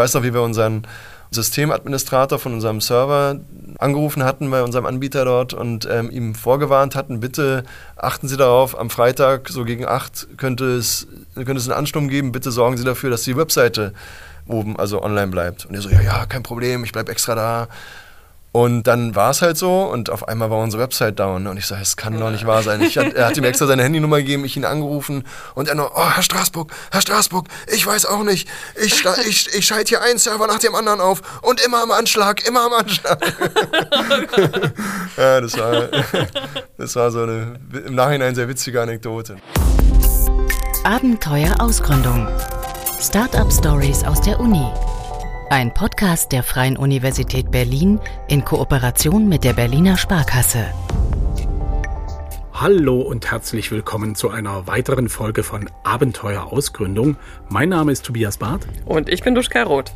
weiß noch, wie wir unseren Systemadministrator von unserem Server angerufen hatten bei unserem Anbieter dort und ähm, ihm vorgewarnt hatten, bitte achten Sie darauf, am Freitag so gegen 8 könnte es, könnte es einen Ansturm geben, bitte sorgen Sie dafür, dass die Webseite oben, also online bleibt. Und er so, ja, ja, kein Problem, ich bleibe extra da. Und dann war es halt so und auf einmal war unsere Website down. Und ich so, es kann doch nicht wahr sein. Ich, er hat ihm extra seine Handynummer gegeben, ich ihn angerufen und er nur, oh, Herr Straßburg, Herr Straßburg, ich weiß auch nicht. Ich, ich, ich schalte hier einen Server nach dem anderen auf und immer am Anschlag, immer am Anschlag. ja, das war, das war so eine im Nachhinein sehr witzige Anekdote. Abenteuer Ausgründung. Startup Stories aus der Uni. Ein Podcast der Freien Universität Berlin in Kooperation mit der Berliner Sparkasse. Hallo und herzlich willkommen zu einer weiteren Folge von Abenteuer Ausgründung. Mein Name ist Tobias Barth. Und ich bin Duschka Roth.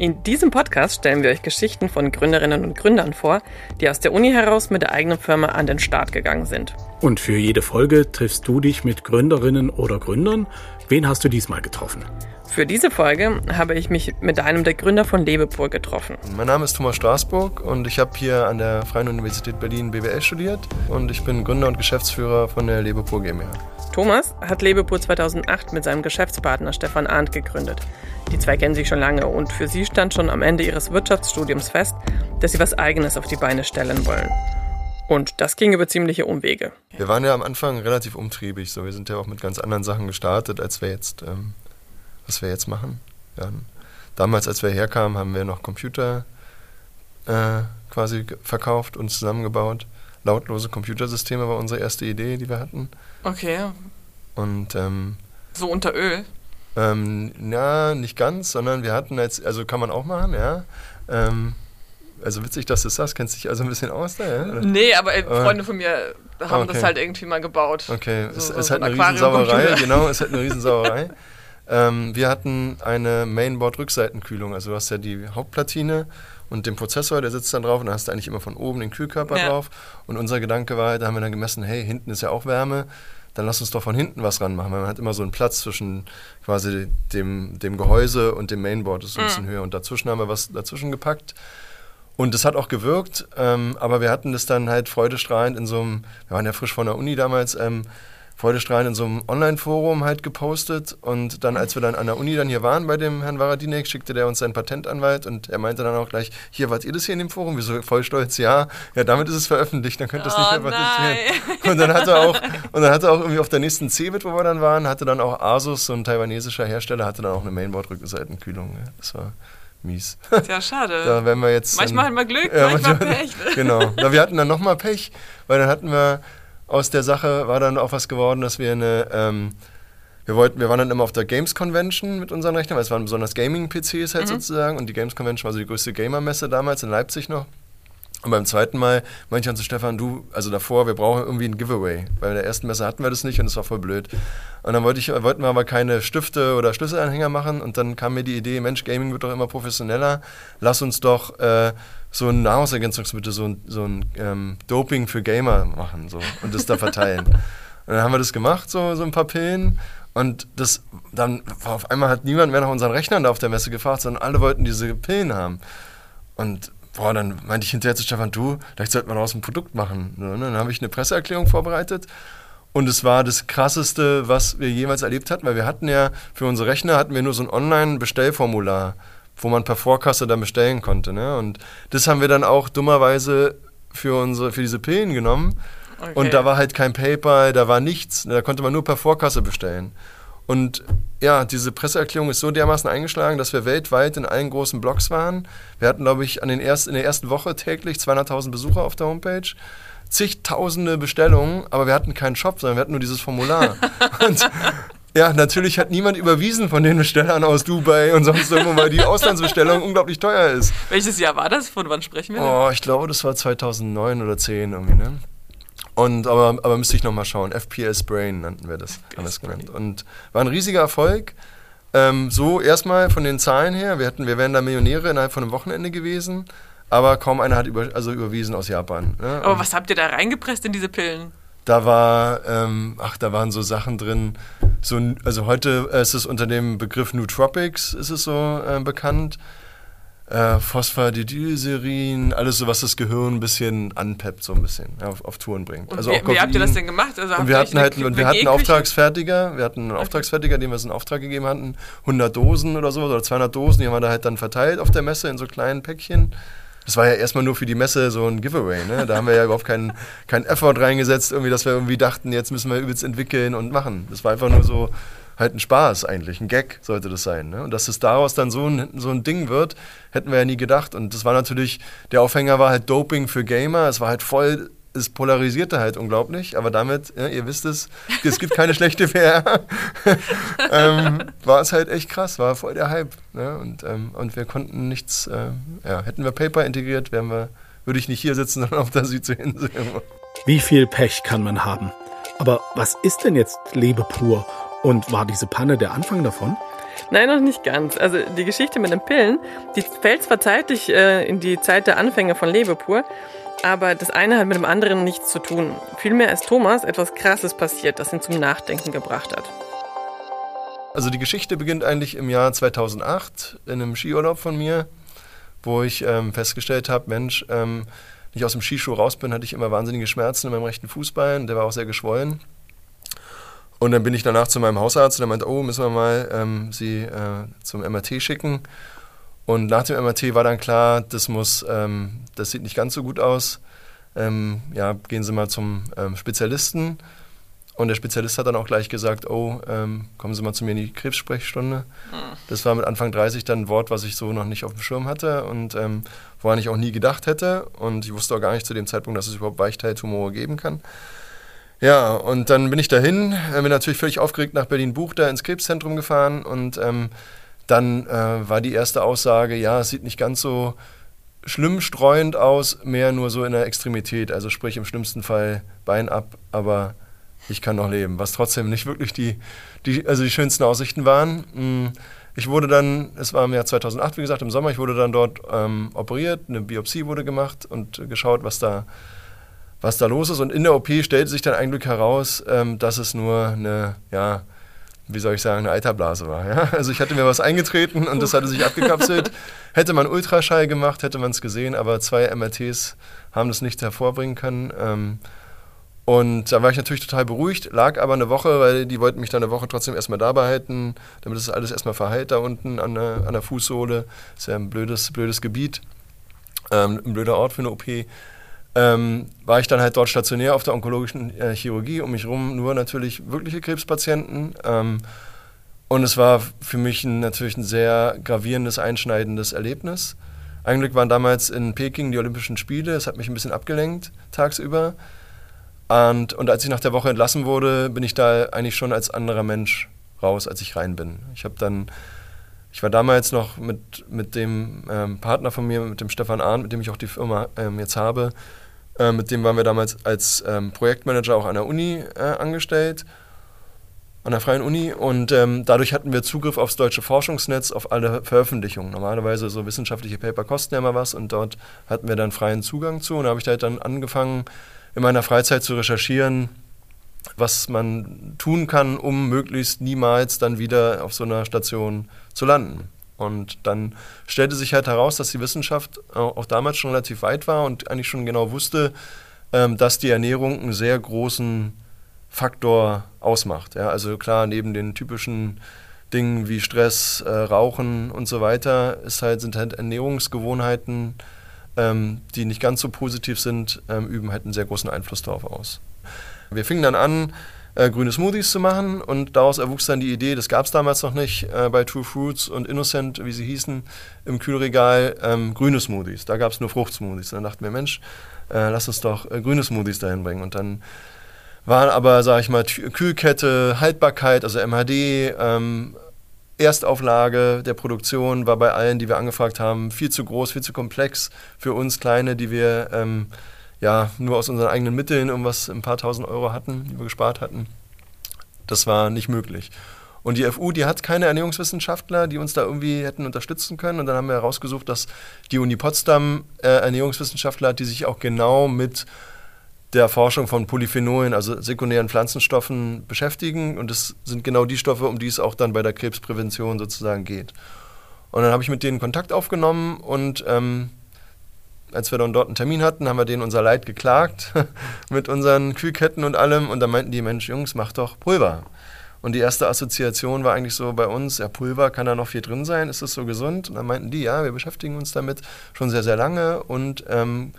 In diesem Podcast stellen wir euch Geschichten von Gründerinnen und Gründern vor, die aus der Uni heraus mit der eigenen Firma an den Start gegangen sind. Und für jede Folge triffst du dich mit Gründerinnen oder Gründern. Wen hast du diesmal getroffen? Für diese Folge habe ich mich mit einem der Gründer von Lebepur getroffen. Mein Name ist Thomas Straßburg und ich habe hier an der Freien Universität Berlin BWL studiert und ich bin Gründer und Geschäftsführer von der Lebepur GmbH. Thomas hat Lebepur 2008 mit seinem Geschäftspartner Stefan Arndt gegründet. Die zwei kennen sich schon lange und für sie stand schon am Ende ihres Wirtschaftsstudiums fest, dass sie was Eigenes auf die Beine stellen wollen. Und das ging über ziemliche Umwege. Wir waren ja am Anfang relativ umtriebig, so wir sind ja auch mit ganz anderen Sachen gestartet, als wir jetzt ähm, was wir jetzt machen. Ja, damals, als wir herkamen, haben wir noch Computer äh, quasi verkauft und zusammengebaut. Lautlose Computersysteme war unsere erste Idee, die wir hatten. Okay. Und ähm, so unter Öl? Ähm, ja, nicht ganz, sondern wir hatten jetzt, also kann man auch machen, ja. Ähm, also witzig, dass du das sagst. Kennst du dich also ein bisschen aus da? Ja? Nee, aber äh, Freunde von mir haben okay. das halt irgendwie mal gebaut. Okay, so, es, so es hat eine Riesensauerei, genau, es hat eine Riesensauerei. Ähm, wir hatten eine Mainboard-Rückseitenkühlung. Also du hast ja die Hauptplatine und den Prozessor, der sitzt dann drauf und da hast du eigentlich immer von oben den Kühlkörper ja. drauf. Und unser Gedanke war, da haben wir dann gemessen, hey, hinten ist ja auch Wärme, dann lass uns doch von hinten was ranmachen. Weil man hat immer so einen Platz zwischen quasi dem, dem Gehäuse und dem Mainboard, das ist ein mhm. bisschen höher. Und dazwischen haben wir was dazwischen gepackt. Und das hat auch gewirkt, ähm, aber wir hatten das dann halt freudestrahlend in so einem, wir waren ja frisch von der Uni damals, ähm, freudestrahlend in so einem Online-Forum halt gepostet. Und dann, als wir dann an der Uni dann hier waren bei dem Herrn Varadinek, schickte der uns seinen Patentanwalt und er meinte dann auch gleich, hier, wart ihr das hier in dem Forum? Wir so voll stolz, ja, ja, damit ist es veröffentlicht, dann könnt ihr es nicht mehr patentieren. Und dann hat er auch, und dann hatte auch irgendwie auf der nächsten CeBIT, wo wir dann waren, hatte dann auch Asus, so ein taiwanesischer Hersteller, hatte dann auch eine Mainboard-Rückseitenkühlung. Ja, das war mies. Ja, schade. da werden wir jetzt. Manchmal hat man Glück, ja, manchmal, manchmal Pech. Genau. Na, wir hatten dann nochmal Pech, weil dann hatten wir aus der Sache war dann auch was geworden, dass wir eine, ähm, wir wollten, wir waren dann immer auf der Games Convention mit unseren Rechnern, weil es waren besonders Gaming-PCs halt mhm. sozusagen und die Games Convention war so die größte Gamer-Messe damals in Leipzig noch. Und beim zweiten Mal meinte ich dann zu Stefan, du, also davor, wir brauchen irgendwie ein Giveaway. Bei der ersten Messe hatten wir das nicht und es war voll blöd. Und dann wollte ich, wollten wir aber keine Stifte oder Schlüsselanhänger machen und dann kam mir die Idee, Mensch, Gaming wird doch immer professioneller. Lass uns doch äh, so ein Nahrungsergänzungsmittel, so ein, so ein ähm, Doping für Gamer machen so, und das da verteilen. und dann haben wir das gemacht, so, so ein paar Pillen. Und das, dann auf einmal hat niemand mehr nach unseren Rechnern da auf der Messe gefragt, sondern alle wollten diese Pillen haben. Und boah, dann meinte ich hinterher zu Stefan, du, vielleicht sollten wir daraus ein Produkt machen. Und dann habe ich eine Presseerklärung vorbereitet. Und es war das Krasseste, was wir jemals erlebt hatten, weil wir hatten ja für unsere Rechner hatten wir nur so ein Online-Bestellformular wo man per Vorkasse dann bestellen konnte. Ne? Und das haben wir dann auch dummerweise für, unsere, für diese Pillen genommen. Okay. Und da war halt kein PayPal, da war nichts. Da konnte man nur per Vorkasse bestellen. Und ja, diese Presseerklärung ist so dermaßen eingeschlagen, dass wir weltweit in allen großen Blogs waren. Wir hatten, glaube ich, an den ersten, in der ersten Woche täglich 200.000 Besucher auf der Homepage zigtausende Bestellungen, aber wir hatten keinen Shop, sondern wir hatten nur dieses Formular. und ja, natürlich hat niemand überwiesen von den Bestellern aus Dubai und sonst irgendwo, weil die Auslandsbestellung unglaublich teuer ist. Welches Jahr war das? Von wann sprechen wir? Oh, ich glaube, das war 2009 oder 10 irgendwie, ne? Und, aber, aber müsste ich nochmal schauen. FPS Brain nannten wir das, haben wir es genannt. Und war ein riesiger Erfolg. Ähm, so erstmal von den Zahlen her, wir, hatten, wir wären da Millionäre innerhalb von einem Wochenende gewesen, aber kaum einer hat über, also überwiesen aus Japan. Ne? Aber Und was habt ihr da reingepresst in diese Pillen? Da war, ähm, ach, da waren so Sachen drin, so, also heute ist es unter dem Begriff Nootropics ist es so äh, bekannt. Äh, Phosphatidylserin, alles so, was das Gehirn ein bisschen anpeppt, so ein bisschen ja, auf, auf, Touren bringt. Und also wie, wie, habt ihr das denn gemacht? Also und wir hatten halt, und wir hatten einen Auftragsfertiger, wir hatten einen. Auftragsfertiger, dem wir es in Auftrag gegeben hatten, 100 Dosen oder so oder 200 Dosen, die haben wir da halt dann verteilt auf der Messe in so kleinen Päckchen. Das war ja erstmal nur für die Messe so ein Giveaway, ne? Da haben wir ja überhaupt keinen kein Effort reingesetzt, irgendwie, dass wir irgendwie dachten, jetzt müssen wir übelst entwickeln und machen. Das war einfach nur so, halt ein Spaß eigentlich, ein Gag sollte das sein. Ne? Und dass es daraus dann so ein, so ein Ding wird, hätten wir ja nie gedacht. Und das war natürlich, der Aufhänger war halt Doping für Gamer. Es war halt voll, es polarisierte halt unglaublich. Aber damit, ja, ihr wisst es, es gibt keine schlechte PR. ähm, war es halt echt krass, war voll der Hype. Ne? Und, ähm, und wir konnten nichts, äh, ja, hätten wir Paper integriert, wären wir, würde ich nicht hier sitzen, sondern auf der Südseeinsel. Wie viel Pech kann man haben? Aber was ist denn jetzt Lebe pur? Und war diese Panne der Anfang davon? Nein, noch nicht ganz. Also die Geschichte mit den Pillen, die fällt zwar zeitlich äh, in die Zeit der Anfänge von Lebepur, aber das eine hat mit dem anderen nichts zu tun. Vielmehr ist Thomas etwas Krasses passiert, das ihn zum Nachdenken gebracht hat. Also die Geschichte beginnt eigentlich im Jahr 2008 in einem Skiurlaub von mir, wo ich ähm, festgestellt habe, Mensch, ähm, wenn ich aus dem Skischuh raus bin, hatte ich immer wahnsinnige Schmerzen in meinem rechten Fußbein. Der war auch sehr geschwollen. Und dann bin ich danach zu meinem Hausarzt und der meinte, oh, müssen wir mal ähm, sie äh, zum MRT schicken. Und nach dem MRT war dann klar, das muss, ähm, das sieht nicht ganz so gut aus. Ähm, ja, gehen Sie mal zum ähm, Spezialisten. Und der Spezialist hat dann auch gleich gesagt, oh, ähm, kommen Sie mal zu mir in die Krebssprechstunde. Hm. Das war mit Anfang 30 dann ein Wort, was ich so noch nicht auf dem Schirm hatte und ähm, woran ich auch nie gedacht hätte. Und ich wusste auch gar nicht zu dem Zeitpunkt, dass es überhaupt Weichteiltumore geben kann. Ja, und dann bin ich dahin, äh, bin natürlich völlig aufgeregt nach Berlin-Buch da ins Krebszentrum gefahren und ähm, dann äh, war die erste Aussage, ja, es sieht nicht ganz so schlimm streuend aus, mehr nur so in der Extremität, also sprich im schlimmsten Fall Bein ab, aber ich kann noch leben, was trotzdem nicht wirklich die, die, also die schönsten Aussichten waren. Hm, ich wurde dann, es war im Jahr 2008, wie gesagt, im Sommer, ich wurde dann dort ähm, operiert, eine Biopsie wurde gemacht und geschaut, was da was da los ist. Und in der OP stellte sich dann eigentlich heraus, ähm, dass es nur eine, ja, wie soll ich sagen, eine Eiterblase war. Ja? Also ich hatte mir was eingetreten und das hatte sich abgekapselt. Hätte man Ultraschall gemacht, hätte man es gesehen, aber zwei MRTs haben das nicht hervorbringen können. Ähm, und da war ich natürlich total beruhigt, lag aber eine Woche, weil die wollten mich dann eine Woche trotzdem erstmal da behalten, damit es alles erstmal verheilt da unten an der, an der Fußsohle. Das ist ja ein blödes, blödes Gebiet, ähm, ein blöder Ort für eine OP ähm, war ich dann halt dort stationär auf der onkologischen äh, Chirurgie, um mich herum nur natürlich wirkliche Krebspatienten. Ähm, und es war für mich ein, natürlich ein sehr gravierendes, einschneidendes Erlebnis. Eigentlich waren damals in Peking die Olympischen Spiele, es hat mich ein bisschen abgelenkt tagsüber. Und, und als ich nach der Woche entlassen wurde, bin ich da eigentlich schon als anderer Mensch raus, als ich rein bin. Ich habe dann ich war damals noch mit, mit dem ähm, Partner von mir, mit dem Stefan Ahn, mit dem ich auch die Firma ähm, jetzt habe, äh, mit dem waren wir damals als ähm, Projektmanager auch an der Uni äh, angestellt, an der Freien Uni. Und ähm, dadurch hatten wir Zugriff aufs deutsche Forschungsnetz, auf alle Veröffentlichungen. Normalerweise so wissenschaftliche Paper kosten ja immer was und dort hatten wir dann freien Zugang zu. Und da habe ich halt dann angefangen, in meiner Freizeit zu recherchieren, was man tun kann, um möglichst niemals dann wieder auf so einer Station zu landen. Und dann stellte sich halt heraus, dass die Wissenschaft auch damals schon relativ weit war und eigentlich schon genau wusste, ähm, dass die Ernährung einen sehr großen Faktor ausmacht. Ja, also klar, neben den typischen Dingen wie Stress, äh, Rauchen und so weiter, ist halt, sind halt Ernährungsgewohnheiten, ähm, die nicht ganz so positiv sind, ähm, üben halt einen sehr großen Einfluss darauf aus. Wir fingen dann an, äh, grüne Smoothies zu machen und daraus erwuchs dann die Idee, das gab es damals noch nicht äh, bei True Fruits und Innocent, wie sie hießen, im Kühlregal, ähm, grüne Smoothies. Da gab es nur Fruchtsmoothies. Dann dachten wir, Mensch, äh, lass uns doch äh, grüne Smoothies dahin bringen. Und dann waren aber, sage ich mal, Kühlkette, Haltbarkeit, also MHD, ähm, Erstauflage der Produktion war bei allen, die wir angefragt haben, viel zu groß, viel zu komplex für uns Kleine, die wir ähm, ja nur aus unseren eigenen Mitteln irgendwas ein paar tausend Euro hatten, die wir gespart hatten. Das war nicht möglich. Und die FU, die hat keine Ernährungswissenschaftler, die uns da irgendwie hätten unterstützen können. Und dann haben wir herausgesucht, dass die Uni Potsdam äh, Ernährungswissenschaftler hat, die sich auch genau mit der Forschung von Polyphenolen, also sekundären Pflanzenstoffen, beschäftigen. Und das sind genau die Stoffe, um die es auch dann bei der Krebsprävention sozusagen geht. Und dann habe ich mit denen Kontakt aufgenommen und ähm, als wir dann dort einen Termin hatten, haben wir denen unser Leid geklagt mit unseren Kühlketten und allem. Und da meinten die, Mensch, Jungs, mach doch Pulver. Und die erste Assoziation war eigentlich so bei uns, ja, Pulver, kann da noch viel drin sein? Ist das so gesund? Und dann meinten die, ja, wir beschäftigen uns damit schon sehr, sehr lange und ähm,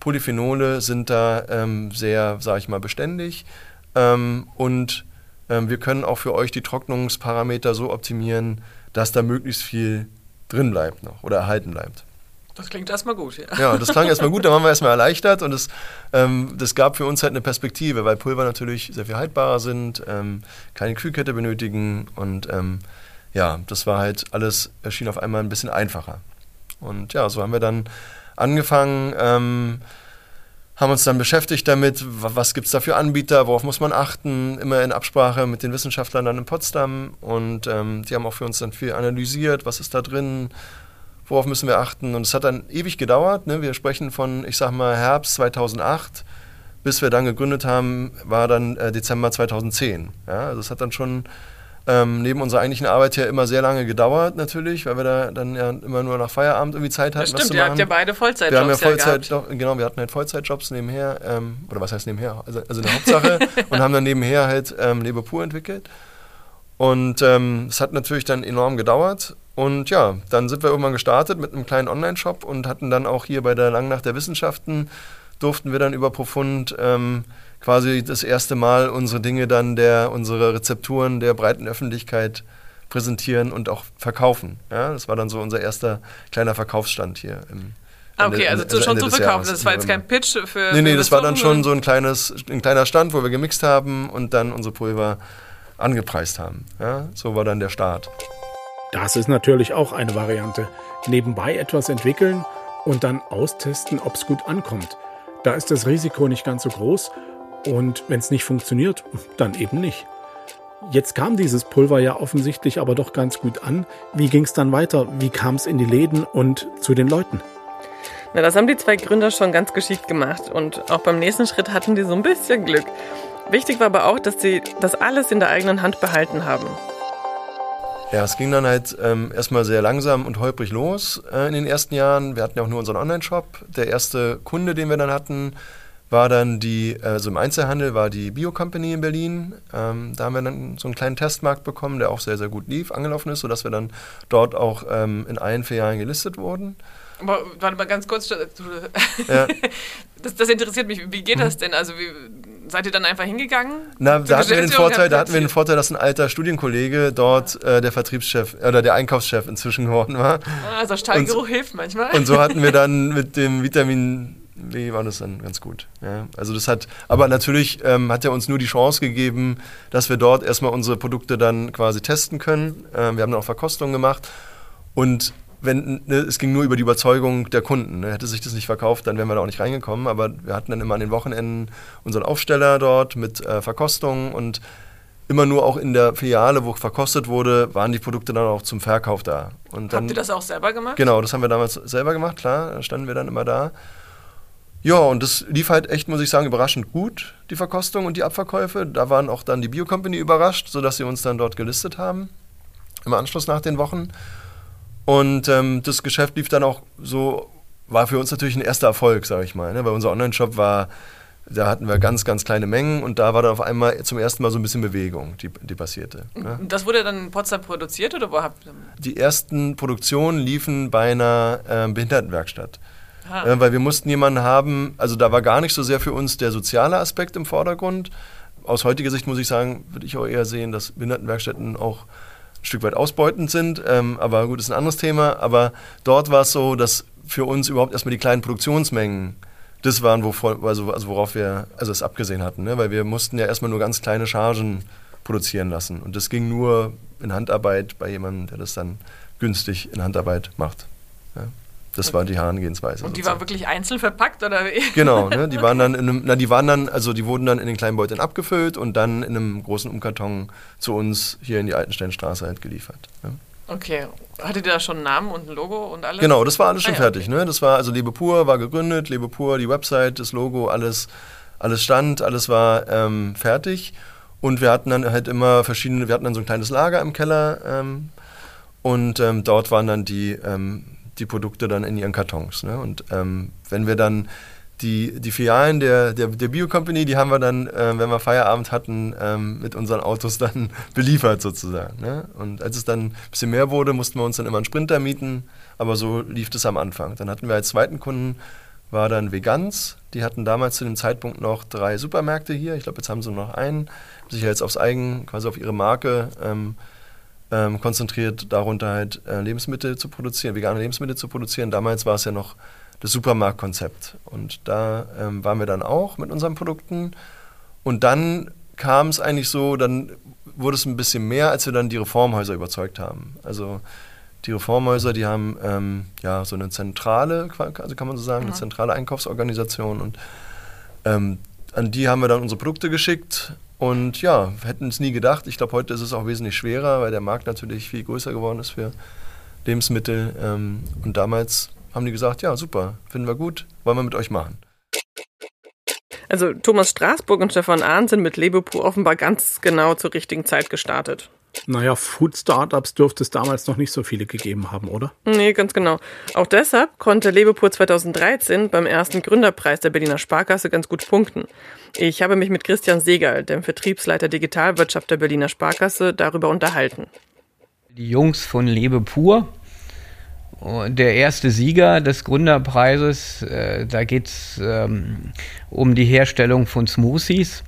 Polyphenole sind da ähm, sehr, sage ich mal, beständig. Ähm, und ähm, wir können auch für euch die Trocknungsparameter so optimieren, dass da möglichst viel drin bleibt noch oder erhalten bleibt. Das klingt erstmal gut, ja. Ja, das klang erstmal gut, da waren wir erstmal erleichtert und das, ähm, das gab für uns halt eine Perspektive, weil Pulver natürlich sehr viel haltbarer sind, ähm, keine Kühlkette benötigen und ähm, ja, das war halt alles, erschien auf einmal ein bisschen einfacher. Und ja, so haben wir dann angefangen, ähm, haben uns dann beschäftigt damit, was gibt es da für Anbieter, worauf muss man achten, immer in Absprache mit den Wissenschaftlern dann in Potsdam und ähm, die haben auch für uns dann viel analysiert, was ist da drin, worauf müssen wir achten. Und es hat dann ewig gedauert. Ne? Wir sprechen von, ich sag mal, Herbst 2008. Bis wir dann gegründet haben, war dann äh, Dezember 2010. Ja? Also es hat dann schon ähm, neben unserer eigentlichen Arbeit ja immer sehr lange gedauert natürlich, weil wir da dann ja immer nur nach Feierabend irgendwie Zeit hatten. Das stimmt, ihr habt ja beide Vollzeitjobs. Wir haben ja Vollzeit, ja genau, wir hatten halt Vollzeitjobs nebenher, ähm, oder was heißt nebenher, also, also eine Hauptsache und haben dann nebenher halt ähm, Lebe pur entwickelt. Und ähm, es hat natürlich dann enorm gedauert und ja, dann sind wir irgendwann gestartet mit einem kleinen Online-Shop und hatten dann auch hier bei der Langnacht der Wissenschaften, durften wir dann über Profund ähm, quasi das erste Mal unsere Dinge dann, der, unsere Rezepturen der breiten Öffentlichkeit präsentieren und auch verkaufen. Ja, das war dann so unser erster kleiner Verkaufsstand hier im, Ah, okay, also, also schon zu verkaufen. Das war jetzt kein Pitch für. Nee, nee, das war dann schon so ein kleines, ein kleiner Stand, wo wir gemixt haben und dann unsere Pulver angepreist haben. Ja, so war dann der Start. Das ist natürlich auch eine Variante. Nebenbei etwas entwickeln und dann austesten, ob es gut ankommt. Da ist das Risiko nicht ganz so groß und wenn es nicht funktioniert, dann eben nicht. Jetzt kam dieses Pulver ja offensichtlich aber doch ganz gut an. Wie ging es dann weiter? Wie kam es in die Läden und zu den Leuten? Na, das haben die zwei Gründer schon ganz geschickt gemacht und auch beim nächsten Schritt hatten die so ein bisschen Glück. Wichtig war aber auch, dass sie das alles in der eigenen Hand behalten haben. Ja, es ging dann halt ähm, erstmal sehr langsam und holprig los äh, in den ersten Jahren. Wir hatten ja auch nur unseren Online-Shop. Der erste Kunde, den wir dann hatten, war dann die, also im Einzelhandel war die Bio Company in Berlin. Ähm, da haben wir dann so einen kleinen Testmarkt bekommen, der auch sehr, sehr gut lief, angelaufen ist, sodass wir dann dort auch ähm, in allen vier Jahren gelistet wurden. Aber warte mal ganz kurz. Ja. Das, das, interessiert mich. Wie geht das denn? Also wie, seid ihr dann einfach hingegangen? Na, da hatten, wir den Vorteil, da hatten wir den Vorteil, dass ein alter Studienkollege dort äh, der Vertriebschef oder der Einkaufschef inzwischen geworden war. Ah, also Stallgeruch hilft manchmal. Und so hatten wir dann mit dem Vitamin W war das dann ganz gut. Ja, also das hat, aber natürlich ähm, hat er uns nur die Chance gegeben, dass wir dort erstmal unsere Produkte dann quasi testen können. Ähm, wir haben dann auch Verkostungen gemacht und wenn, ne, es ging nur über die Überzeugung der Kunden. Ne. Hätte sich das nicht verkauft, dann wären wir da auch nicht reingekommen. Aber wir hatten dann immer an den Wochenenden unseren Aufsteller dort mit äh, Verkostungen und immer nur auch in der Filiale, wo verkostet wurde, waren die Produkte dann auch zum Verkauf da. Und dann, Habt ihr das auch selber gemacht? Genau, das haben wir damals selber gemacht, klar. Da standen wir dann immer da. Ja, und das lief halt echt, muss ich sagen, überraschend gut, die Verkostung und die Abverkäufe. Da waren auch dann die Bio Company überrascht, sodass sie uns dann dort gelistet haben. Im Anschluss nach den Wochen. Und ähm, das Geschäft lief dann auch so, war für uns natürlich ein erster Erfolg, sage ich mal. Ne? Weil unser Online-Shop war, da hatten wir ganz, ganz kleine Mengen und da war dann auf einmal zum ersten Mal so ein bisschen Bewegung, die, die passierte. Ne? Das wurde dann in Potsdam produziert oder wo habt ihr? Die ersten Produktionen liefen bei einer äh, Behindertenwerkstatt. Äh, weil wir mussten jemanden haben, also da war gar nicht so sehr für uns der soziale Aspekt im Vordergrund. Aus heutiger Sicht muss ich sagen, würde ich auch eher sehen, dass Behindertenwerkstätten auch Stück weit ausbeutend sind. Ähm, aber gut, ist ein anderes Thema. Aber dort war es so, dass für uns überhaupt erstmal die kleinen Produktionsmengen das waren, wovor, also, also worauf wir also es abgesehen hatten. Ne? Weil wir mussten ja erstmal nur ganz kleine Chargen produzieren lassen. Und das ging nur in Handarbeit bei jemandem, der das dann günstig in Handarbeit macht. Das war die Herangehensweise. Und die sozusagen. war wirklich einzeln verpackt oder wie? Genau, ne? die waren dann in einem, na, die waren dann, also die wurden dann in den kleinen Beuteln abgefüllt und dann in einem großen Umkarton zu uns hier in die Altensteinstraße halt geliefert. Ja. Okay. Hattet ihr da schon einen Namen und ein Logo und alles? Genau, das war alles schon ah, ja, fertig. Okay. Ne? Das war also Lebe Pur war gegründet, Lebe Pur, die Website, das Logo, alles alles stand, alles war ähm, fertig. Und wir hatten dann halt immer verschiedene, wir hatten dann so ein kleines Lager im Keller ähm, und ähm, dort waren dann die, ähm, die Produkte dann in ihren Kartons. Ne? Und ähm, wenn wir dann die, die Filialen der, der, der Bio-Company, die haben wir dann, äh, wenn wir Feierabend hatten, ähm, mit unseren Autos dann beliefert sozusagen. Ne? Und als es dann ein bisschen mehr wurde, mussten wir uns dann immer einen Sprinter mieten, aber so lief das am Anfang. Dann hatten wir als zweiten Kunden war dann Vegans. Die hatten damals zu dem Zeitpunkt noch drei Supermärkte hier. Ich glaube, jetzt haben sie noch einen. Sich jetzt aufs Eigen, quasi auf ihre Marke ähm, ähm, konzentriert, darunter halt äh, Lebensmittel zu produzieren, vegane Lebensmittel zu produzieren. Damals war es ja noch das Supermarktkonzept. Und da ähm, waren wir dann auch mit unseren Produkten. Und dann kam es eigentlich so, dann wurde es ein bisschen mehr, als wir dann die Reformhäuser überzeugt haben. Also die Reformhäuser, die haben ähm, ja so eine zentrale, also kann man so sagen, mhm. eine zentrale Einkaufsorganisation und ähm, an die haben wir dann unsere Produkte geschickt und ja, hätten es nie gedacht. Ich glaube, heute ist es auch wesentlich schwerer, weil der Markt natürlich viel größer geworden ist für Lebensmittel. Ähm, und damals haben die gesagt, ja, super, finden wir gut, wollen wir mit euch machen. Also Thomas Straßburg und Stefan Ahn sind mit Lebepur offenbar ganz genau zur richtigen Zeit gestartet. Naja, Food-Startups dürfte es damals noch nicht so viele gegeben haben, oder? Nee, ganz genau. Auch deshalb konnte Lebepur 2013 beim ersten Gründerpreis der Berliner Sparkasse ganz gut punkten. Ich habe mich mit Christian Segal, dem Vertriebsleiter Digitalwirtschaft der Berliner Sparkasse, darüber unterhalten. Die Jungs von Lebepur, der erste Sieger des Gründerpreises, äh, da geht es ähm, um die Herstellung von Smoothies.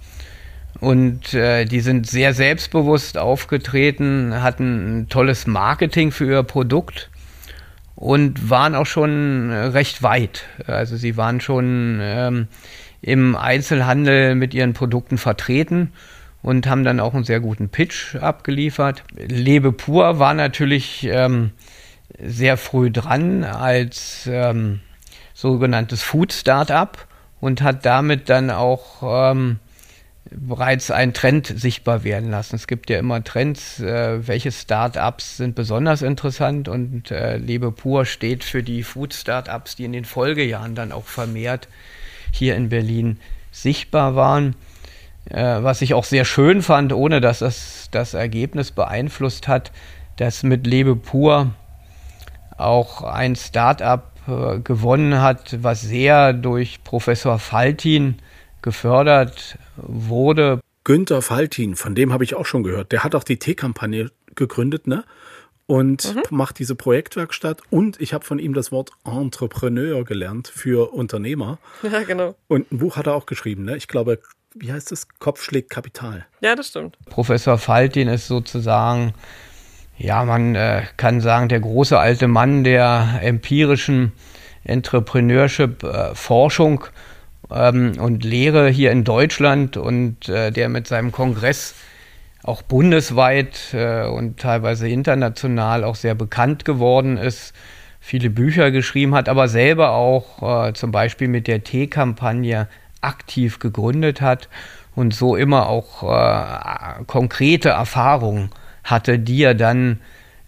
Und äh, die sind sehr selbstbewusst aufgetreten, hatten ein tolles Marketing für ihr Produkt und waren auch schon recht weit. Also sie waren schon ähm, im Einzelhandel mit ihren Produkten vertreten und haben dann auch einen sehr guten Pitch abgeliefert. Lebe pur war natürlich ähm, sehr früh dran als ähm, sogenanntes Food Startup und hat damit dann auch ähm, bereits einen Trend sichtbar werden lassen. Es gibt ja immer Trends, äh, welche Start-ups sind besonders interessant und äh, Lebe Pur steht für die Food-Start-ups, die in den Folgejahren dann auch vermehrt hier in Berlin sichtbar waren. Äh, was ich auch sehr schön fand, ohne dass das das Ergebnis beeinflusst hat, dass mit Lebe Pur auch ein Start-up äh, gewonnen hat, was sehr durch Professor Faltin gefördert wurde. Günther Faltin, von dem habe ich auch schon gehört. Der hat auch die T-Kampagne gegründet, ne? Und mhm. macht diese Projektwerkstatt. Und ich habe von ihm das Wort Entrepreneur gelernt für Unternehmer. Ja, genau. Und ein Buch hat er auch geschrieben, ne? Ich glaube, wie heißt es? Kopf schlägt Kapital. Ja, das stimmt. Professor Faltin ist sozusagen, ja, man äh, kann sagen, der große alte Mann der empirischen Entrepreneurship-Forschung. Äh, ähm, und Lehre hier in Deutschland und äh, der mit seinem Kongress auch bundesweit äh, und teilweise international auch sehr bekannt geworden ist, viele Bücher geschrieben hat, aber selber auch äh, zum Beispiel mit der T-Kampagne aktiv gegründet hat und so immer auch äh, konkrete Erfahrungen hatte, die er dann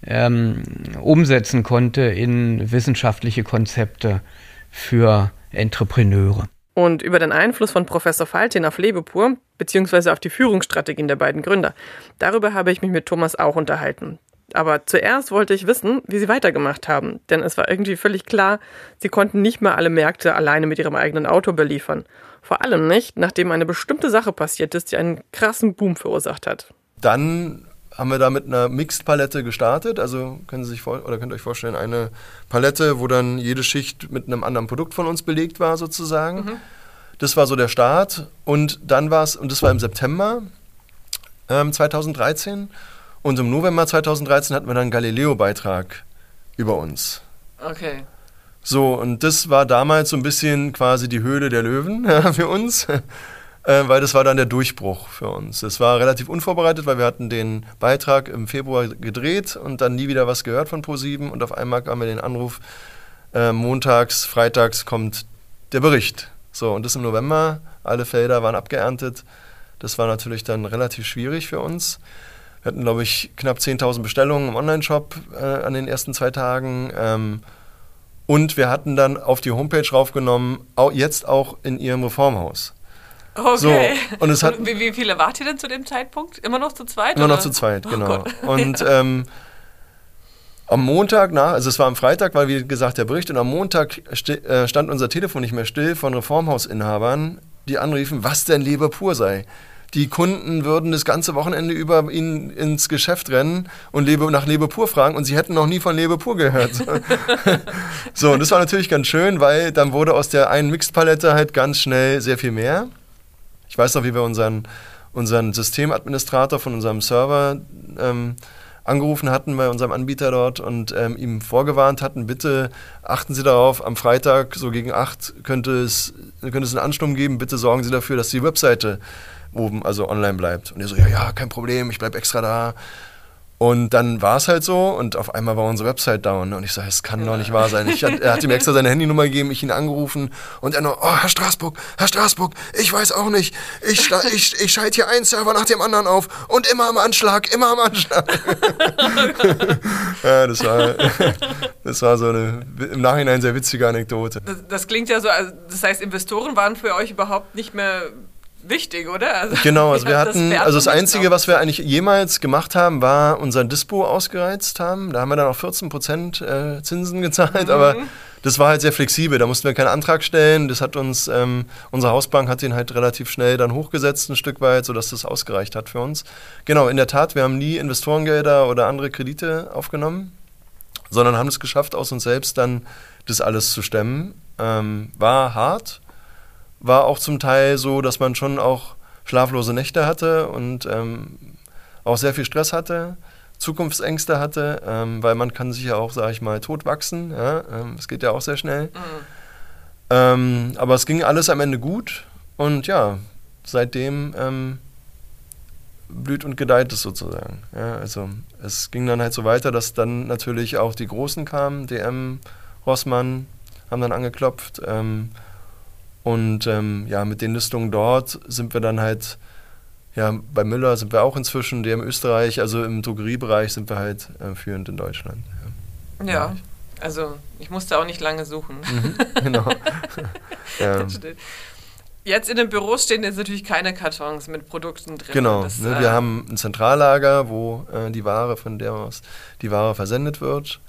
ähm, umsetzen konnte in wissenschaftliche Konzepte für Entrepreneure. Und über den Einfluss von Professor Faltin auf Lebepur, beziehungsweise auf die Führungsstrategien der beiden Gründer, darüber habe ich mich mit Thomas auch unterhalten. Aber zuerst wollte ich wissen, wie sie weitergemacht haben, denn es war irgendwie völlig klar, sie konnten nicht mehr alle Märkte alleine mit ihrem eigenen Auto beliefern. Vor allem nicht, nachdem eine bestimmte Sache passiert ist, die einen krassen Boom verursacht hat. Dann haben wir da mit einer Mixed-Palette gestartet. Also können Sie sich vor oder könnt ihr euch vorstellen, eine Palette, wo dann jede Schicht mit einem anderen Produkt von uns belegt war, sozusagen. Mhm. Das war so der Start. Und dann war es, und das war im September ähm, 2013. Und im November 2013 hatten wir dann einen Galileo-Beitrag über uns. Okay. So, und das war damals so ein bisschen quasi die Höhle der Löwen für uns äh, weil das war dann der Durchbruch für uns. Es war relativ unvorbereitet, weil wir hatten den Beitrag im Februar gedreht und dann nie wieder was gehört von ProSieben und auf einmal kam mir den Anruf, äh, montags, freitags kommt der Bericht. So, und das im November, alle Felder waren abgeerntet. Das war natürlich dann relativ schwierig für uns. Wir hatten, glaube ich, knapp 10.000 Bestellungen im Online-Shop äh, an den ersten zwei Tagen. Ähm, und wir hatten dann auf die Homepage raufgenommen, auch jetzt auch in ihrem Reformhaus. Okay. So, und es hat, wie, wie, viele wart ihr denn zu dem Zeitpunkt? Immer noch zu zweit? Immer oder? noch zu zweit, Oh genau. Gott. und ähm, am Montag, na, also es war am Freitag, war wie gesagt der Bericht, und am Montag äh, stand unser Telefon nicht mehr still von Reformhausinhabern, die anriefen, was denn Leber pur sei. Die Kunden würden das ganze Wochenende über ihnen ins Geschäft rennen und Lebe, nach Lebe pur fragen und sie hätten noch nie von Lebe pur gehört. so, und das war natürlich ganz schön, weil dann wurde aus der einen Mixed-Palette halt ganz schnell sehr viel mehr. Ich weiß noch, wie wir unseren, unseren Systemadministrator von unserem Server ähm, angerufen hatten bei unserem Anbieter dort und ähm, ihm vorgewarnt hatten, bitte achten Sie darauf, am Freitag so gegen 8 könnte es, könnte es einen Ansturm geben, bitte sorgen Sie dafür, dass die Webseite oben, also online bleibt. Und er so, ja, ja, kein Problem, ich bleib extra da. Und dann war es halt so und auf einmal war unsere Website down. Und ich sage, es kann doch nicht wahr sein. Ich, er hat ihm extra seine Handynummer gegeben, ich ihn angerufen und er nur, oh, Herr Straßburg, Herr Straßburg, ich weiß auch nicht. Ich, ich, ich schalte hier einen Server nach dem anderen auf und immer am Anschlag, immer am Anschlag. ja, das war, das war so eine im Nachhinein sehr witzige Anekdote. Das, das klingt ja so, also das heißt, Investoren waren für euch überhaupt nicht mehr wichtig, oder? Also, Genau, also wir hatten, also das Einzige, was wir eigentlich jemals gemacht haben, war unseren Dispo ausgereizt haben. Da haben wir dann auch 14% äh, Zinsen gezahlt, aber das war halt sehr flexibel. Da mussten wir keinen Antrag stellen. Das hat uns, ähm, unsere Hausbank hat den halt relativ schnell dann hochgesetzt, ein Stück weit, sodass das ausgereicht hat für uns. Genau, in der Tat, wir haben nie Investorengelder oder andere Kredite aufgenommen, sondern haben es geschafft, aus uns selbst dann das alles zu stemmen. Ähm, war hart, war auch zum Teil so, dass man schon auch schlaflose Nächte hatte und ähm, auch sehr viel Stress hatte, Zukunftsängste hatte, ähm, weil man kann sich ja auch, sage ich mal, totwachsen. Ja? Ähm, das geht ja auch sehr schnell. Ähm, aber es ging alles am Ende gut und ja, seitdem ähm, blüht und gedeiht es sozusagen. Ja, also es ging dann halt so weiter, dass dann natürlich auch die Großen kamen, DM, Rossmann, haben dann angeklopft. Ähm, und ähm, ja, mit den Listungen dort sind wir dann halt, ja, bei Müller sind wir auch inzwischen, DM Österreich, also im Drogeriebereich sind wir halt äh, führend in Deutschland. Ja, also ich musste auch nicht lange suchen. Ja. genau. ja. Jetzt in den Büros stehen jetzt natürlich keine Kartons mit Produkten drin. Genau, Das, ne, äh, wir haben ein Zentrallager, wo äh, die Ware, von der aus die Ware versendet wird.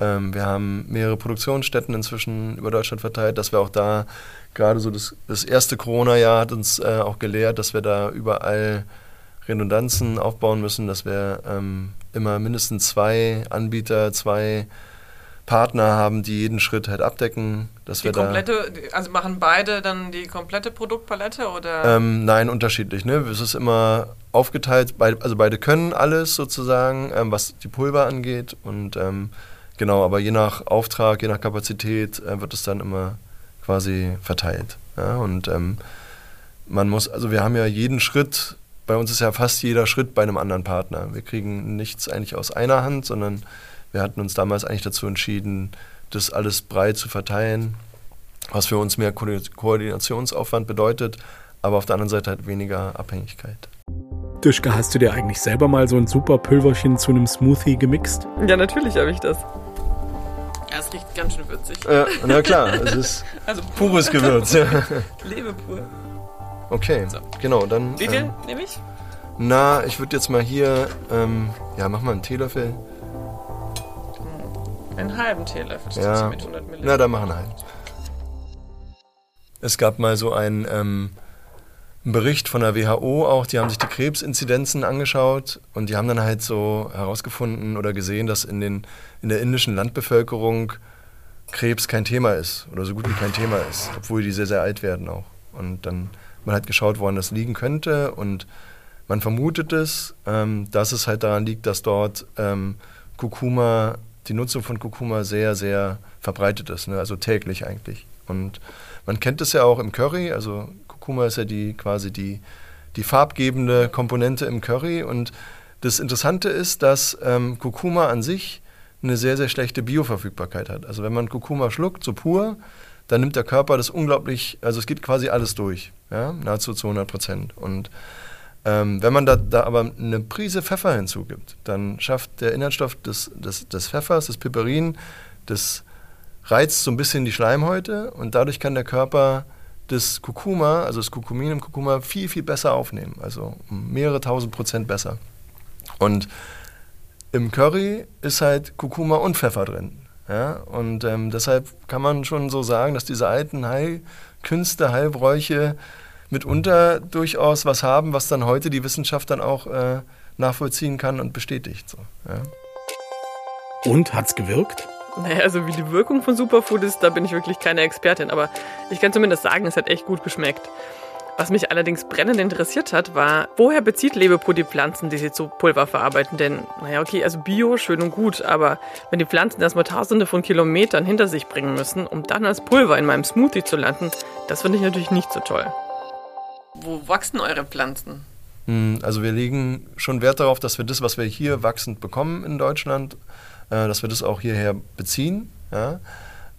Ähm, wir haben mehrere Produktionsstätten inzwischen über Deutschland verteilt, dass wir auch da, gerade so das, das erste Corona-Jahr hat uns äh, auch gelehrt, dass wir da überall Redundanzen aufbauen müssen, dass wir ähm, immer mindestens zwei Anbieter, zwei Partner haben, die jeden Schritt halt abdecken, dass Die wir da komplette, also machen beide dann die komplette Produktpalette oder? ähm, nein, unterschiedlich. Ne? Es ist immer aufgeteilt, also beide können alles sozusagen, ähm, was die Pulver angeht. Und ähm, genau, aber je nach Auftrag, je nach Kapazität äh, wird es dann immer quasi verteilt. Ja? Und ähm, man muss, also wir haben ja jeden Schritt, bei uns ist ja fast jeder Schritt bei einem anderen Partner. Wir kriegen nichts eigentlich aus einer Hand, sondern wir hatten uns damals eigentlich dazu entschieden, das alles breit zu verteilen, was für uns mehr Ko Koordinationsaufwand bedeutet, aber auf der anderen Seite halt weniger Abhängigkeit. Duschka, hast du dir eigentlich selber mal so ein super Pülverchen zu einem Smoothie gemixt? ja, natürlich habe ich das. Ja, es riecht ganz schön würzig. Äh, na klar, es ist Also pures Gewürz. ja. Lebe pur. Okay, So. genau, dann. Wie viel Ähm, nehme ich? na, ich würde jetzt mal hier, ähm, ja, mach mal einen Teelöffel. Einen halben Teelöffel Ja. mit 100 Milliliter. Na, dann machen halt. Es gab mal so einen, ähm, einen Bericht von der WHO auch, die haben sich die Krebsinzidenzen angeschaut und die haben dann halt so herausgefunden oder gesehen, dass in, den, in der indischen Landbevölkerung Krebs kein Thema ist oder so gut wie kein Thema ist, obwohl die sehr, sehr alt werden auch. Und dann hat man halt geschaut, woran das liegen könnte und man vermutet es, ähm, dass es halt daran liegt, dass dort ähm, Kurkuma, die Nutzung von Kurkuma sehr, sehr verbreitet ist, ne? also täglich eigentlich. Und man kennt es ja auch im Curry, also Kurkuma ist ja die quasi die, die farbgebende Komponente im Curry. Und das Interessante ist, dass ähm, Kurkuma an sich eine sehr, sehr schlechte Bioverfügbarkeit hat. Also wenn man Kurkuma schluckt, so pur, dann nimmt der Körper das unglaublich, also es geht quasi alles durch, ja? nahezu zu 100 Prozent. Und ähm, wenn man da, da aber eine Prise Pfeffer hinzugibt, dann schafft der Inhaltsstoff des, des, des Pfeffers, des Piperin, das reizt so ein bisschen die Schleimhäute und dadurch kann der Körper das Kurkuma, also das Kurkumin im Kurkuma, viel, viel besser aufnehmen. Also mehrere tausend Prozent besser. Und im Curry ist halt Kurkuma und Pfeffer drin. Ja? Und ähm, deshalb kann man schon so sagen, dass diese alten Heilkünste, Heilbräuche mitunter durchaus was haben, was dann heute die Wissenschaft dann auch äh, nachvollziehen kann und bestätigt. So, ja. Und hat's gewirkt? Naja, also wie die Wirkung von Superfood ist, da bin ich wirklich keine Expertin, aber ich kann zumindest sagen, es hat echt gut geschmeckt. Was mich allerdings brennend interessiert hat, war, woher bezieht Lebepur die Pflanzen, die sie zu Pulver verarbeiten? Denn, naja, okay, also Bio, schön und gut, aber wenn die Pflanzen erstmal tausende von Kilometern hinter sich bringen müssen, um dann als Pulver in meinem Smoothie zu landen, das finde ich natürlich nicht so toll. Wo wachsen eure Pflanzen? Hm, also wir legen schon Wert darauf, dass wir das, was wir hier wachsend bekommen in Deutschland, äh, dass wir das auch hierher beziehen. Ja?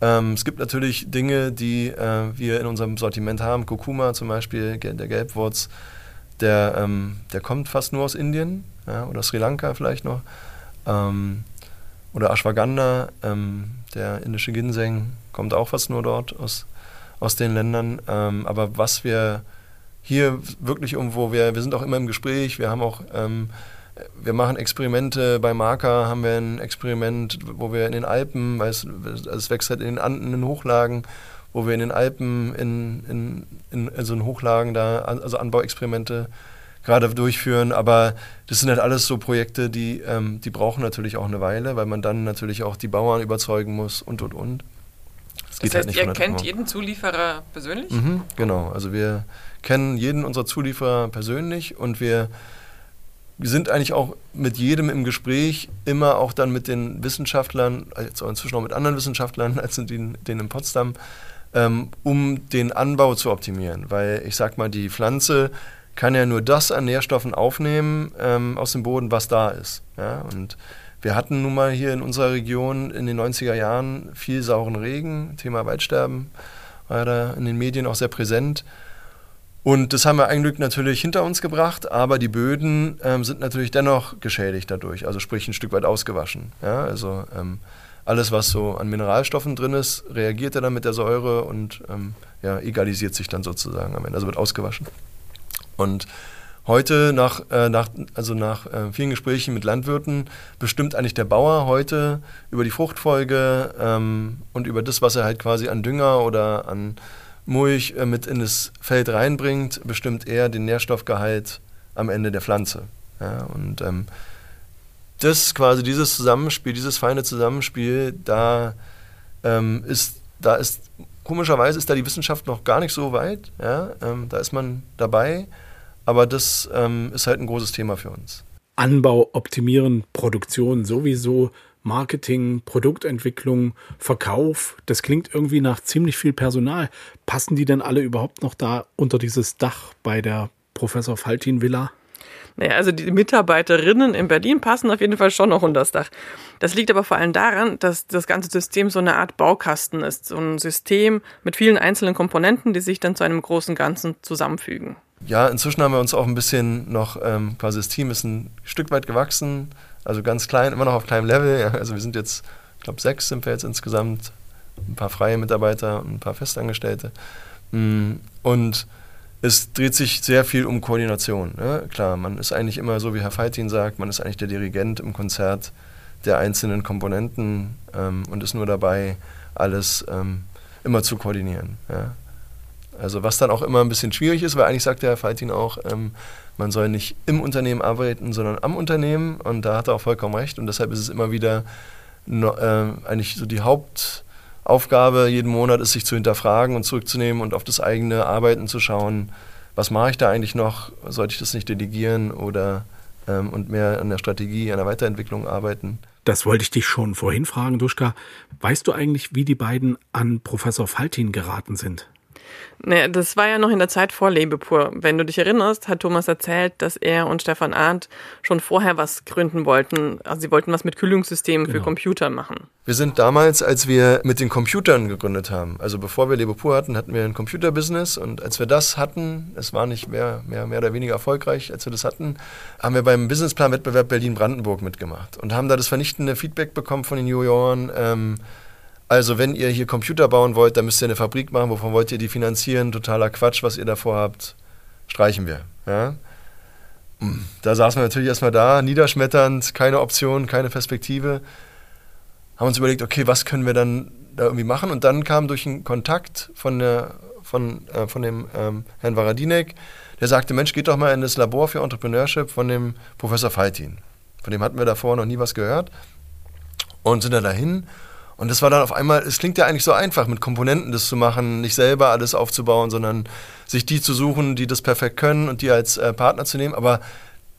Ähm, es gibt natürlich Dinge, die äh, wir in unserem Sortiment haben. Kurkuma zum Beispiel, der Gelbwurz, der, ähm, der kommt fast nur aus Indien ja, oder Sri Lanka vielleicht noch. Ähm, oder Ashwagandha, ähm, der indische Ginseng, kommt auch fast nur dort aus, aus den Ländern. Ähm, aber was wir hier wirklich irgendwo, wir, wir sind auch immer im Gespräch, wir haben auch ähm, wir machen Experimente. Bei Marker haben wir ein Experiment, wo wir in den Alpen, weil es, es wächst halt in den Anden, in Hochlagen, wo wir in den Alpen, in, in, in, in so einen Hochlagen da, also Anbauexperimente gerade durchführen. Aber das sind halt alles so Projekte, die, ähm, die brauchen natürlich auch eine Weile, weil man dann natürlich auch die Bauern überzeugen muss und, und, und. Das, das heißt, halt ihr kennt jeden Zulieferer persönlich? Mhm, genau, also wir kennen jeden unserer Zulieferer persönlich und wir sind eigentlich auch mit jedem im Gespräch, immer auch dann mit den Wissenschaftlern, also inzwischen auch mit anderen Wissenschaftlern als den, den in Potsdam, ähm, um den Anbau zu optimieren. Weil ich sag mal, die Pflanze kann ja nur das an Nährstoffen aufnehmen ähm, aus dem Boden, was da ist. Ja? Und wir hatten nun mal hier in unserer Region in den 90er Jahren viel sauren Regen, Thema Waldsterben war da in den Medien auch sehr präsent. Und das haben wir ein Glück natürlich hinter uns gebracht, aber die Böden ähm, sind natürlich dennoch geschädigt dadurch, also sprich ein Stück weit ausgewaschen. Ja, also ähm, alles, was so an Mineralstoffen drin ist, reagiert ja dann mit der Säure und ähm, ja, egalisiert sich dann sozusagen am Ende, also wird ausgewaschen. Und heute nach, äh, nach, also nach äh, vielen Gesprächen mit Landwirten bestimmt eigentlich der Bauer heute über die Fruchtfolge ähm, und über das, was er halt quasi an Dünger oder an Mulch äh, mit in das Feld reinbringt, bestimmt er den Nährstoffgehalt am Ende der Pflanze. Ja, und ähm, das quasi dieses Zusammenspiel, dieses feine Zusammenspiel, da ähm, ist, da ist komischerweise ist da die Wissenschaft noch gar nicht so weit. Ja, ähm, da ist man dabei, aber das ähm, ist halt ein großes Thema für uns. Anbau optimieren, Produktion sowieso, Marketing, Produktentwicklung, Verkauf, das klingt irgendwie nach ziemlich viel Personal. Passen die denn alle überhaupt noch da unter dieses Dach bei der Professor Faltin Villa? Naja, also die Mitarbeiterinnen in Berlin passen auf jeden Fall schon noch unter das Dach. Das liegt aber vor allem daran, dass das ganze System so eine Art Baukasten ist. So ein System mit vielen einzelnen Komponenten, die sich dann zu einem großen Ganzen zusammenfügen. Ja, inzwischen haben wir uns auch ein bisschen noch, ähm, quasi das Team ist ein Stück weit gewachsen. Also ganz klein, immer noch auf kleinem Level. Also wir sind jetzt, ich glaube, sechs sind wir jetzt insgesamt. Ein paar freie Mitarbeiter und ein paar Festangestellte. Mm, und es dreht sich sehr viel um Koordination. Ne? Klar, man ist eigentlich immer so, wie Herr Feitin sagt, man ist eigentlich der Dirigent im Konzert der einzelnen Komponenten ähm, und ist nur dabei, alles ähm, immer zu koordinieren. Ja? Also was dann auch immer ein bisschen schwierig ist, weil eigentlich sagt der Herr Feitin auch, ähm, man soll nicht im Unternehmen arbeiten, sondern am Unternehmen. Und da hat er auch vollkommen recht. Und deshalb ist es immer wieder no, äh, eigentlich so die Hauptaufgabe jeden Monat ist, sich zu hinterfragen und zurückzunehmen und auf das eigene Arbeiten zu schauen. Was mache ich da eigentlich noch? Sollte ich das nicht delegieren oder ähm, und mehr an der Strategie, an der Weiterentwicklung arbeiten? Das wollte ich dich schon vorhin fragen, Duschka. Weißt du eigentlich, wie die beiden an Professor Faltin geraten sind? Naja, das war ja noch in der Zeit vor Lebepur. Wenn du dich erinnerst, hat Thomas erzählt, dass er und Stefan Arndt schon vorher was gründen wollten. Also sie wollten was mit Kühlungssystemen genau. für Computer machen. Wir sind damals, als wir mit den Computern gegründet haben, also bevor wir Lebepur hatten, hatten wir ein Computerbusiness und als wir das hatten, es war nicht mehr, mehr, mehr oder weniger erfolgreich, als wir das hatten, haben wir beim Businessplan-Wettbewerb Berlin-Brandenburg mitgemacht und haben da das vernichtende Feedback bekommen von den Junioren, ähm, also wenn ihr hier Computer bauen wollt, dann müsst ihr eine Fabrik machen, wovon wollt ihr die finanzieren? Totaler Quatsch, was ihr davor habt, streichen wir. Ja? Da saßen wir natürlich erstmal da, niederschmetternd, keine Option, keine Perspektive. Haben uns überlegt, okay, was können wir dann da irgendwie machen? Und dann kam durch einen Kontakt von, der, von, äh, von dem ähm, Herrn Varadinek, der sagte, Mensch, geht doch mal in das Labor für Entrepreneurship von dem Professor Faltin. Von dem hatten wir davor noch nie was gehört. Und sind da dahin. Und das war dann auf einmal, es klingt ja eigentlich so einfach, mit Komponenten das zu machen, nicht selber alles aufzubauen, sondern sich die zu suchen, die das perfekt können und die als äh, Partner zu nehmen. Aber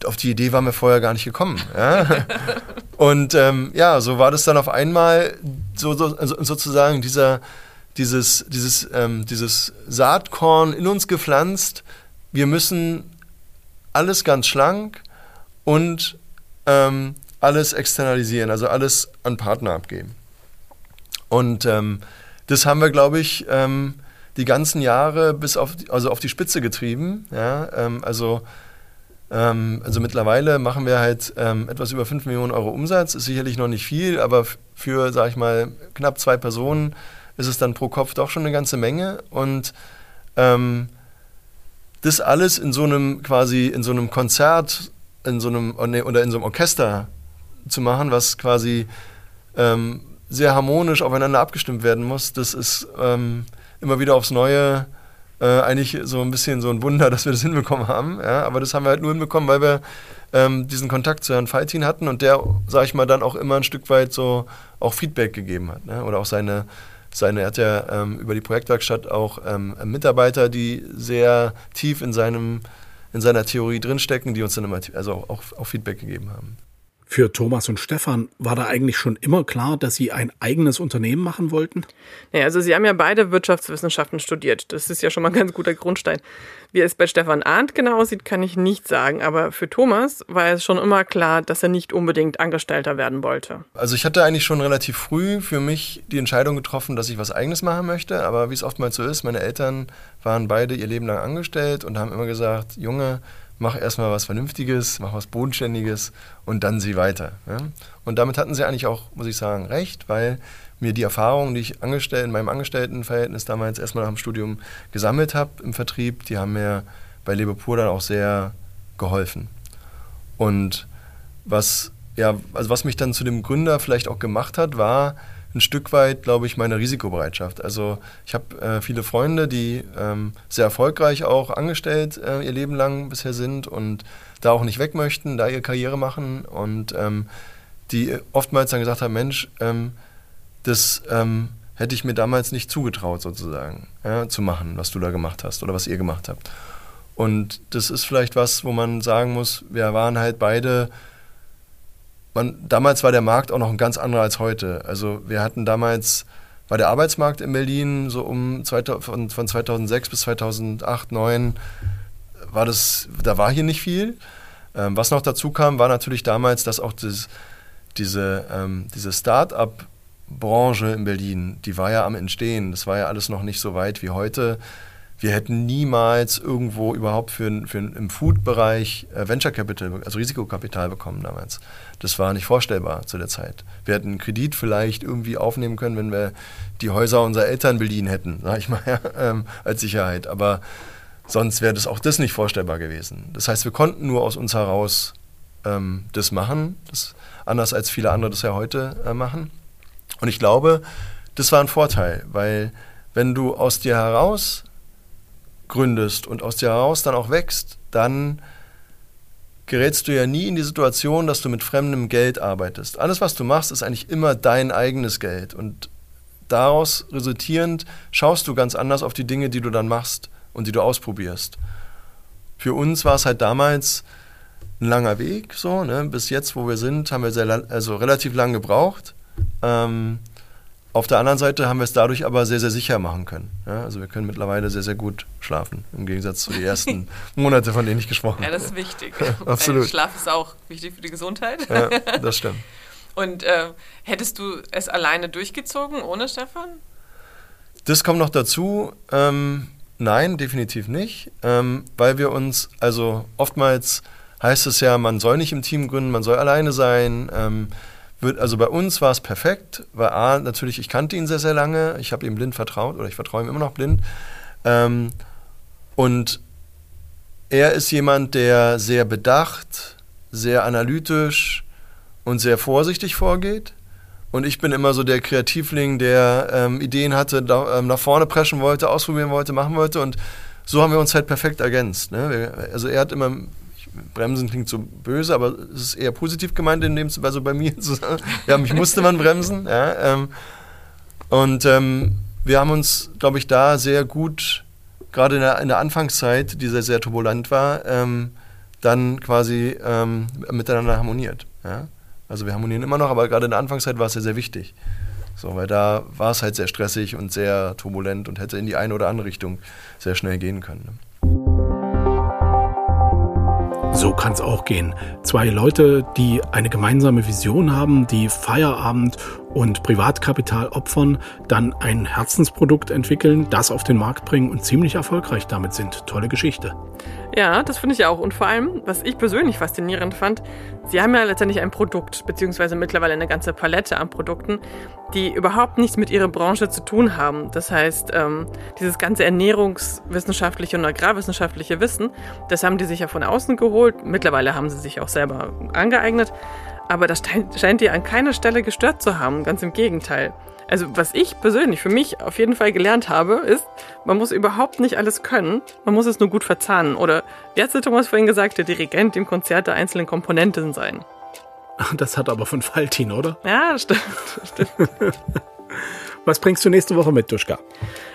auf die Idee waren wir vorher gar nicht gekommen. Ja? und ähm, ja, so war das dann auf einmal so, so also sozusagen dieser, dieses, dieses, ähm, dieses Saatkorn in uns gepflanzt. Wir müssen alles ganz schlank und ähm, alles externalisieren, also alles an Partner abgeben. Und ähm, das haben wir, glaube ich, ähm, die ganzen Jahre bis auf die, also auf die Spitze getrieben. Ja? Ähm, also, ähm, also mittlerweile machen wir halt ähm, etwas über 5 Millionen Euro Umsatz. Ist sicherlich noch nicht viel, aber für, sag ich mal, knapp zwei Personen ist es dann pro Kopf doch schon eine ganze Menge. Und ähm, das alles in so einem quasi, in so einem Konzert, in so einem, oder in so einem Orchester zu machen, was quasi ähm, sehr harmonisch aufeinander abgestimmt werden muss, das ist ähm, immer wieder aufs Neue äh, eigentlich so ein bisschen so ein Wunder, dass wir das hinbekommen haben. Ja? Aber das haben wir halt nur hinbekommen, weil wir ähm, diesen Kontakt zu Herrn Faltin hatten und der, sag ich mal, dann auch immer ein Stück weit so auch Feedback gegeben hat. Ne? Oder auch seine, seine, er hat ja ähm, über die Projektwerkstatt auch ähm, Mitarbeiter, die sehr tief in seinem in seiner Theorie drinstecken, die uns dann immer also auch, auch Feedback gegeben haben. Für Thomas und Stefan war da eigentlich schon immer klar, dass sie ein eigenes Unternehmen machen wollten? Ja, also sie haben ja beide Wirtschaftswissenschaften studiert. Das ist ja schon mal ein ganz guter Grundstein. Wie es bei Stefan Arndt genau aussieht, kann ich nicht sagen. Aber für Thomas war es schon immer klar, dass er nicht unbedingt Angestellter werden wollte. Also ich hatte eigentlich schon relativ früh für mich die Entscheidung getroffen, dass ich was Eigenes machen möchte. Aber wie es oftmals so ist, meine Eltern waren beide ihr Leben lang angestellt und haben immer gesagt, Junge, mach erstmal was Vernünftiges, mach was Bodenständiges und dann sieh weiter. Ja? Und damit hatten sie eigentlich auch, muss ich sagen, recht, weil mir die Erfahrungen, die ich angestellt, in meinem Angestelltenverhältnis damals erstmal nach dem Studium gesammelt habe im Vertrieb, die haben mir bei Lebepur dann auch sehr geholfen. Und was, ja, also was mich dann zu dem Gründer vielleicht auch gemacht hat, war, ein Stück weit, glaube ich, meine Risikobereitschaft. Also ich habe äh, viele Freunde, die ähm, sehr erfolgreich auch angestellt äh, ihr Leben lang bisher sind und da auch nicht weg möchten, da ihre Karriere machen und ähm, die oftmals dann gesagt haben, Mensch, ähm, das ähm, hätte ich mir damals nicht zugetraut sozusagen ja, zu machen, was du da gemacht hast oder was ihr gemacht habt. Und das ist vielleicht was, wo man sagen muss, wir waren halt beide man, damals war der Markt auch noch ein ganz anderer als heute. Also wir hatten damals, war der Arbeitsmarkt in Berlin so um von, von 2006 bis 2008, 2009, war das, da war hier nicht viel. Ähm, was noch dazu kam, war natürlich damals, dass auch das, diese, ähm, diese Start-up-Branche in Berlin, die war ja am Entstehen. Das war ja alles noch nicht so weit wie heute wir hätten niemals irgendwo überhaupt für, für im Food-Bereich äh, Venture Capital, also Risikokapital bekommen damals. Das war nicht vorstellbar zu der Zeit. Wir hätten einen Kredit vielleicht irgendwie aufnehmen können, wenn wir die Häuser unserer Eltern beliehen hätten, sag ich mal, ja, ähm, als Sicherheit. Aber sonst wäre das auch das nicht vorstellbar gewesen. Das heißt, wir konnten nur aus uns heraus ähm, das machen, das, anders als viele andere das ja heute äh, machen. Und ich glaube, das war ein Vorteil, weil wenn du aus dir heraus gründest und aus dir heraus dann auch wächst, dann gerätst du ja nie in die Situation, dass du mit fremdem Geld arbeitest. Alles, was du machst, ist eigentlich immer dein eigenes Geld. Und daraus resultierend schaust du ganz anders auf die Dinge, die du dann machst und die du ausprobierst. Für uns war es halt damals ein langer Weg, so, ne? bis jetzt, wo wir sind, haben wir sehr, also relativ lang gebraucht. Ähm, auf der anderen Seite haben wir es dadurch aber sehr, sehr sicher machen können. Ja, also wir können mittlerweile sehr, sehr gut schlafen, im Gegensatz zu den ersten Monaten, von denen ich gesprochen habe. Ja, das ist wichtig. Absolut. Schlaf ist auch wichtig für die Gesundheit. Ja, das stimmt. Und äh, hättest du es alleine durchgezogen ohne Stefan? Das kommt noch dazu. Ähm, nein, definitiv nicht, ähm, weil wir uns, also oftmals heißt es ja, man soll nicht im Team gründen, man soll alleine sein. Ähm, wird, also bei uns war es perfekt, weil A, natürlich, ich kannte ihn sehr, sehr lange, ich habe ihm blind vertraut oder ich vertraue ihm immer noch blind. Ähm, und er ist jemand, der sehr bedacht, sehr analytisch und sehr vorsichtig vorgeht. Und ich bin immer so der Kreativling, der ähm, Ideen hatte, da, ähm, nach vorne preschen wollte, ausprobieren wollte, machen wollte. Und so haben wir uns halt perfekt ergänzt. Ne? Wir, also er hat immer, Bremsen klingt so böse, aber es ist eher positiv gemeint in dem also bei mir. ja, mich musste man bremsen. Ja, ähm, und ähm, wir haben uns, glaube ich, da sehr gut, gerade in der, in der Anfangszeit, die sehr, sehr turbulent war, ähm, dann quasi ähm, miteinander harmoniert. Ja? Also wir harmonieren immer noch, aber gerade in der Anfangszeit war es ja sehr wichtig. So, weil da war es halt sehr stressig und sehr turbulent und hätte in die eine oder andere Richtung sehr schnell gehen können. Ne? So kann es auch gehen. Zwei Leute, die eine gemeinsame Vision haben, die Feierabend und Privatkapital opfern, dann ein Herzensprodukt entwickeln, das auf den Markt bringen und ziemlich erfolgreich damit sind. Tolle Geschichte. Ja, das finde ich auch. Und vor allem, was ich persönlich faszinierend fand, sie haben ja letztendlich ein Produkt, beziehungsweise mittlerweile eine ganze Palette an Produkten, die überhaupt nichts mit ihrer Branche zu tun haben. Das heißt, ähm, dieses ganze ernährungswissenschaftliche und agrarwissenschaftliche Wissen, das haben die sich ja von außen geholt. Mittlerweile haben sie sich auch selber angeeignet. Aber das scheint die an keiner Stelle gestört zu haben, ganz im Gegenteil. Also was ich persönlich für mich auf jeden Fall gelernt habe, ist, man muss überhaupt nicht alles können, man muss es nur gut verzahnen. Oder wie hat Thomas vorhin gesagt, der Dirigent im Konzert der einzelnen Komponenten sein. Das hat aber von Faltin, oder? Ja, stimmt. stimmt. Was bringst du nächste Woche mit, Duschka?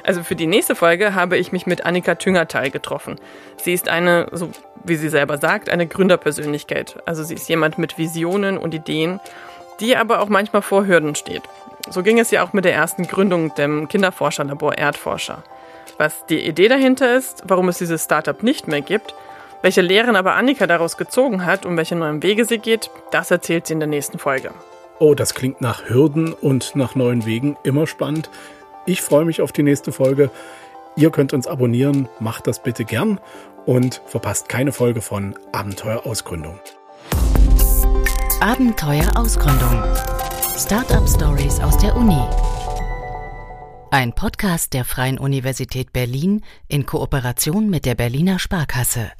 Also für die nächste Folge habe ich mich mit Annika Tüngertal getroffen. Sie ist eine, so wie sie selber sagt, eine Gründerpersönlichkeit. Also sie ist jemand mit Visionen und Ideen, die aber auch manchmal vor Hürden steht. So ging es ja auch mit der ersten Gründung dem Kinderforscherlabor Erdforscher. Was die Idee dahinter ist, warum es dieses Startup nicht mehr gibt, welche Lehren aber Annika daraus gezogen hat und welche neuen Wege sie geht, das erzählt sie in der nächsten Folge. Oh, das klingt nach Hürden und nach neuen Wegen. Immer spannend. Ich freue mich auf die nächste Folge. Ihr könnt uns abonnieren, macht das bitte gern und verpasst keine Folge von Abenteuer Ausgründung. Abenteuer Ausgründung. Startup Stories aus der Uni. Ein Podcast der Freien Universität Berlin in Kooperation mit der Berliner Sparkasse.